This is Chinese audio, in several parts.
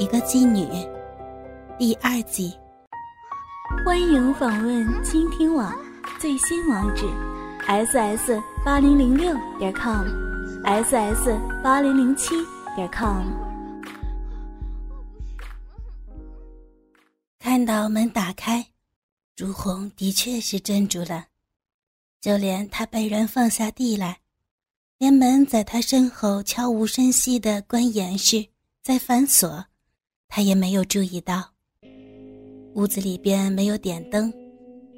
一个妓女，第二集。欢迎访问倾听网最新网址：ss 八零零六点 com，ss 八零零七点 com。看到门打开，朱红的确是怔住了，就连他被人放下地来。连门在他身后悄无声息的关严实，在反锁，他也没有注意到。屋子里边没有点灯，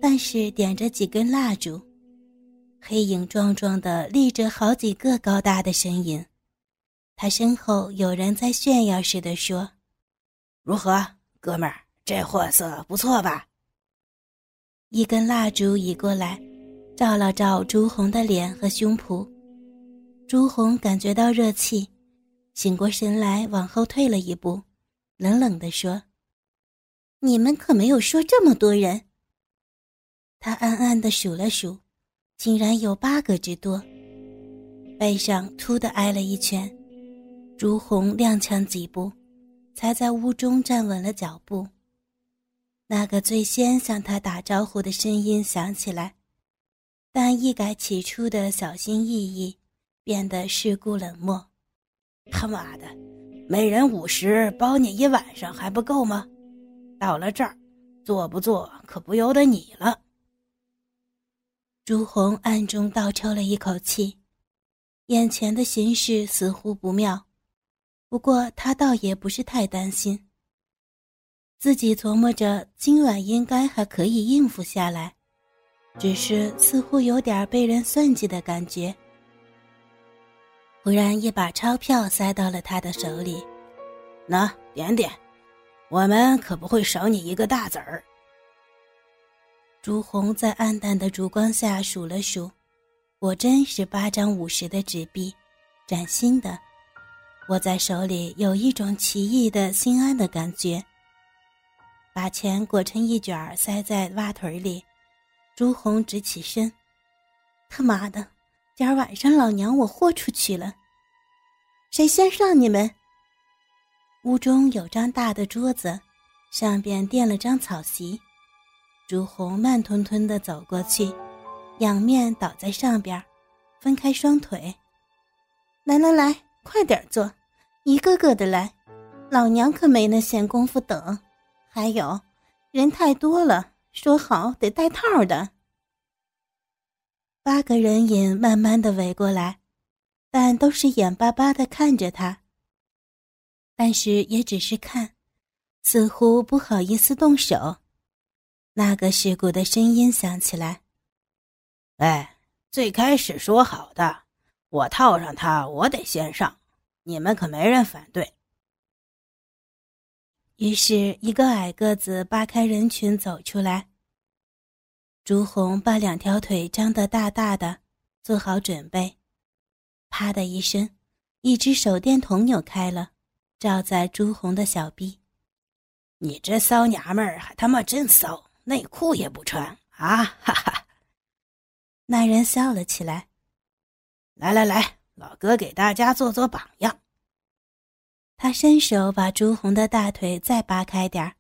但是点着几根蜡烛，黑影壮壮的立着好几个高大的身影。他身后有人在炫耀似的说：“如何，哥们儿，这货色不错吧？”一根蜡烛移过来，照了照朱红的脸和胸脯。朱红感觉到热气，醒过神来，往后退了一步，冷冷地说：“你们可没有说这么多人。”他暗暗地数了数，竟然有八个之多。背上突的挨了一拳，朱红踉跄几步，才在屋中站稳了脚步。那个最先向他打招呼的声音响起来，但一改起初的小心翼翼。变得世故冷漠，他妈的，每人五十，包你一晚上还不够吗？到了这儿，做不做可不由得你了。朱红暗中倒抽了一口气，眼前的形势似乎不妙，不过他倒也不是太担心。自己琢磨着今晚应该还可以应付下来，只是似乎有点被人算计的感觉。忽然，一把钞票塞到了他的手里，那点点，我们可不会少你一个大子儿。朱红在暗淡的烛光下数了数，果真是八张五十的纸币，崭新的，握在手里有一种奇异的心安的感觉。把钱裹成一卷塞在袜腿里，朱红直起身，他妈的！今儿晚上，老娘我豁出去了。谁先上？你们。屋中有张大的桌子，上边垫了张草席。朱红慢吞吞的走过去，仰面倒在上边，分开双腿。来来来，快点坐，一个个的来，老娘可没那闲工夫等。还有，人太多了，说好得带套的。八个人影慢慢的围过来，但都是眼巴巴的看着他。但是也只是看，似乎不好意思动手。那个世故的声音响起来：“哎，最开始说好的，我套上他，我得先上，你们可没人反对。”于是，一个矮个子扒开人群走出来。朱红把两条腿张得大大的，做好准备。啪的一声，一只手电筒扭开了，照在朱红的小臂。你这骚娘们儿还他妈真骚，内裤也不穿啊！哈哈。那人笑了起来。来来来，老哥给大家做做榜样。他伸手把朱红的大腿再扒开点儿。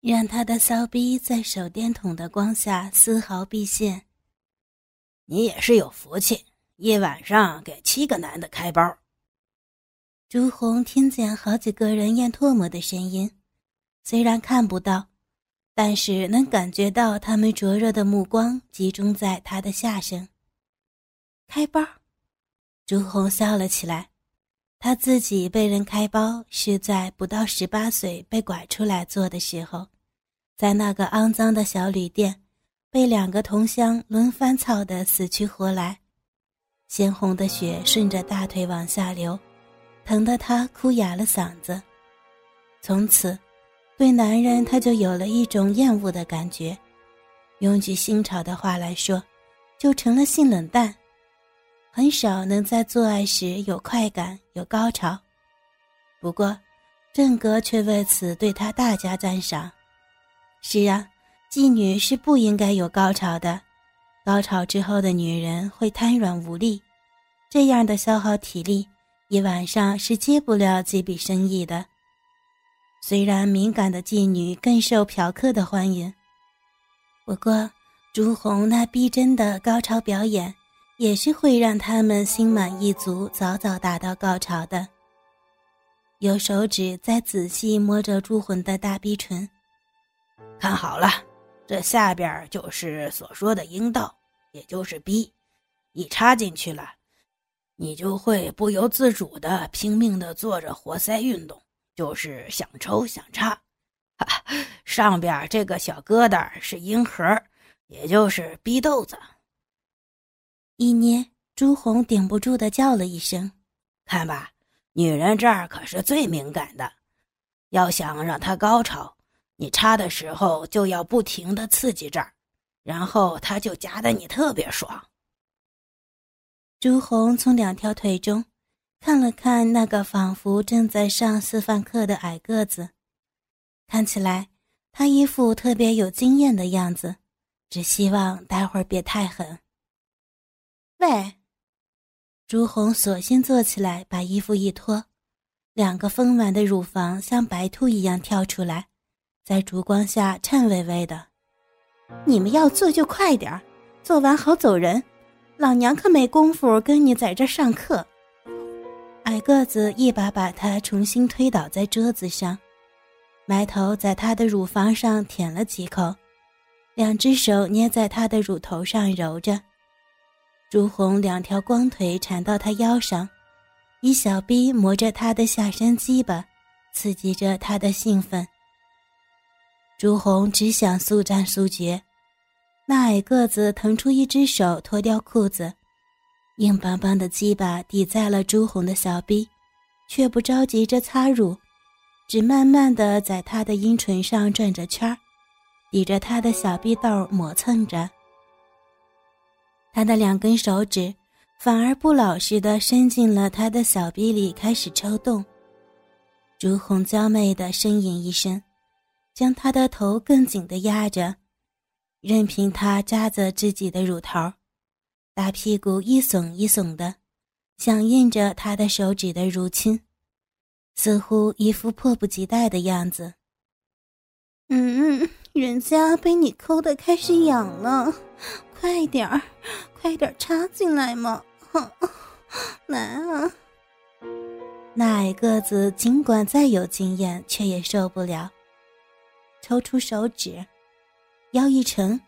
让他的骚逼在手电筒的光下丝毫毕现。你也是有福气，一晚上给七个男的开包。朱红听见好几个人咽唾沫的声音，虽然看不到，但是能感觉到他们灼热的目光集中在他的下身。开包，朱红笑了起来。他自己被人开包，是在不到十八岁被拐出来做的时候，在那个肮脏的小旅店，被两个同乡轮番操得死去活来，鲜红的血顺着大腿往下流，疼得他哭哑了嗓子。从此，对男人他就有了一种厌恶的感觉，用句新潮的话来说，就成了性冷淡。很少能在做爱时有快感、有高潮，不过，郑哥却为此对他大加赞赏。是啊，妓女是不应该有高潮的，高潮之后的女人会瘫软无力，这样的消耗体力，一晚上是接不了几笔生意的。虽然敏感的妓女更受嫖客的欢迎，不过朱红那逼真的高潮表演，也是会让他们心满意足，早早达到高潮的。有手指在仔细摸着朱魂的大逼唇，看好了，这下边就是所说的阴道，也就是逼，一插进去了，你就会不由自主的拼命的做着活塞运动。就是想抽想插，上边这个小疙瘩是阴核，也就是逼豆子。一捏，朱红顶不住的叫了一声：“看吧，女人这儿可是最敏感的，要想让她高潮，你插的时候就要不停的刺激这儿，然后她就夹得你特别爽。”朱红从两条腿中。看了看那个仿佛正在上示范课的矮个子，看起来他一副特别有经验的样子，只希望待会儿别太狠。喂，朱红索性坐起来，把衣服一脱，两个丰满的乳房像白兔一样跳出来，在烛光下颤巍巍的。你们要做就快点儿，做完好走人，老娘可没工夫跟你在这上课。矮个子一把把他重新推倒在桌子上，埋头在他的乳房上舔了几口，两只手捏在他的乳头上揉着。朱红两条光腿缠到他腰上，一小臂磨着他的下身鸡巴，刺激着他的兴奋。朱红只想速战速决，那矮个子腾出一只手脱掉裤子。硬邦邦的鸡巴抵在了朱红的小臂，却不着急着插入，只慢慢的在他的阴唇上转着圈儿，抵着他的小臂豆磨蹭着。他的两根手指反而不老实的伸进了他的小臂里，开始抽动。朱红娇媚的呻吟一声，将他的头更紧的压着，任凭他扎着自己的乳头。大屁股一耸一耸的，响应着他的手指的入侵，似乎一副迫不及待的样子。嗯，人家被你抠的开始痒了，快点儿，快点插进来嘛！哼来啊！那矮个子尽管再有经验，却也受不了，抽出手指，腰一沉。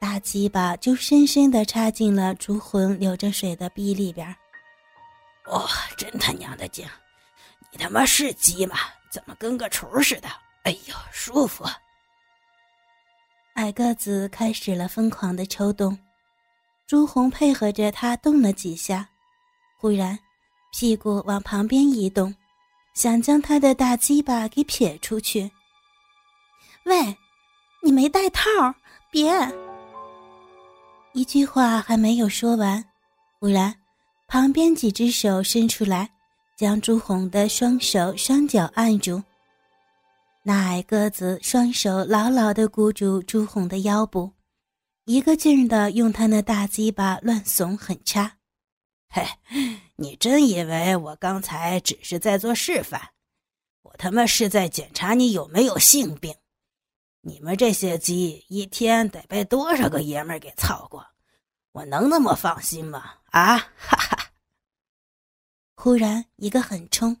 大鸡巴就深深地插进了朱红流着水的逼里边。哇，真他娘的精！你他妈是鸡吗？怎么跟个雏似的？哎呦，舒服！矮个子开始了疯狂的抽动，朱红配合着他动了几下，忽然屁股往旁边移动，想将他的大鸡巴给撇出去。喂，你没带套，别！一句话还没有说完，忽然，旁边几只手伸出来，将朱红的双手双脚按住。那矮个子双手牢牢地箍住朱红的腰部，一个劲儿地用他那大鸡巴乱耸狠插。嘿，你真以为我刚才只是在做示范？我他妈是在检查你有没有性病。你们这些鸡一天得被多少个爷们儿给操过？我能那么放心吗？啊，哈哈！忽然一个狠冲，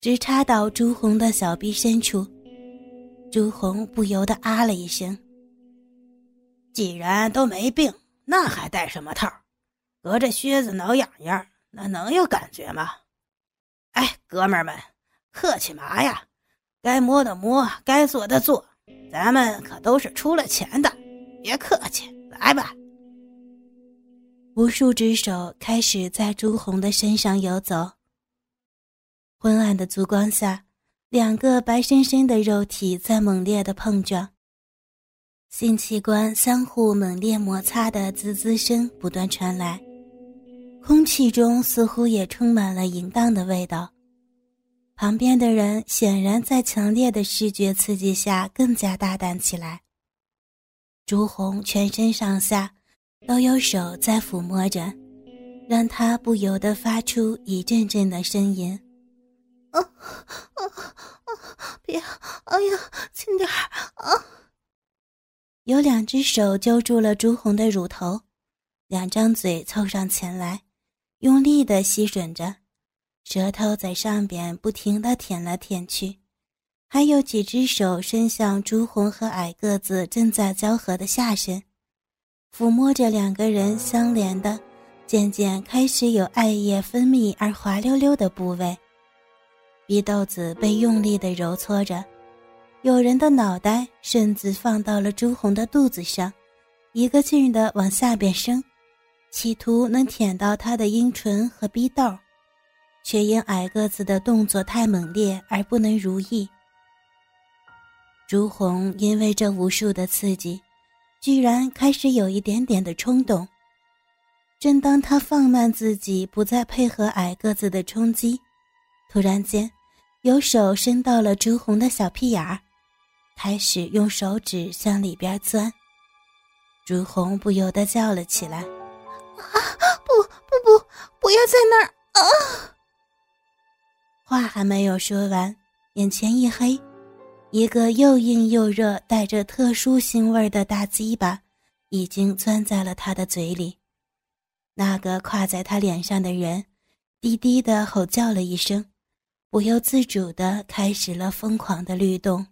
直插到朱红的小臂深处，朱红不由得啊了一声。既然都没病，那还带什么套？隔着靴子挠痒痒，那能有感觉吗？哎，哥们儿们，客气嘛呀？该摸的摸，该做的做。咱们可都是出了钱的，别客气，来吧。无数只手开始在朱红的身上游走。昏暗的烛光下，两个白生生的肉体在猛烈的碰撞，性器官相互猛烈摩擦的滋滋声不断传来，空气中似乎也充满了淫荡的味道。旁边的人显然在强烈的视觉刺激下更加大胆起来。朱红全身上下都有手在抚摸着，让他不由得发出一阵阵的呻吟。啊啊啊！别哎呀，轻点儿啊！有两只手揪住了朱红的乳头，两张嘴凑上前来，用力的吸吮着，舌头在上边不停的舔来舔去。还有几只手伸向朱红和矮个子正在交合的下身，抚摸着两个人相连的、渐渐开始有艾叶分泌而滑溜溜的部位。逼豆子被用力的揉搓着，有人的脑袋甚至放到了朱红的肚子上，一个劲儿的往下边伸，企图能舔到他的阴唇和鼻窦，却因矮个子的动作太猛烈而不能如意。朱红因为这无数的刺激，居然开始有一点点的冲动。正当他放慢自己，不再配合矮个子的冲击，突然间，有手伸到了朱红的小屁眼儿，开始用手指向里边钻。朱红不由得叫了起来：“啊，不不不，不要在那儿啊！”话还没有说完，眼前一黑。一个又硬又热、带着特殊腥味的大鸡巴，已经钻在了他的嘴里。那个跨在他脸上的人，低低的吼叫了一声，不由自主地开始了疯狂的律动。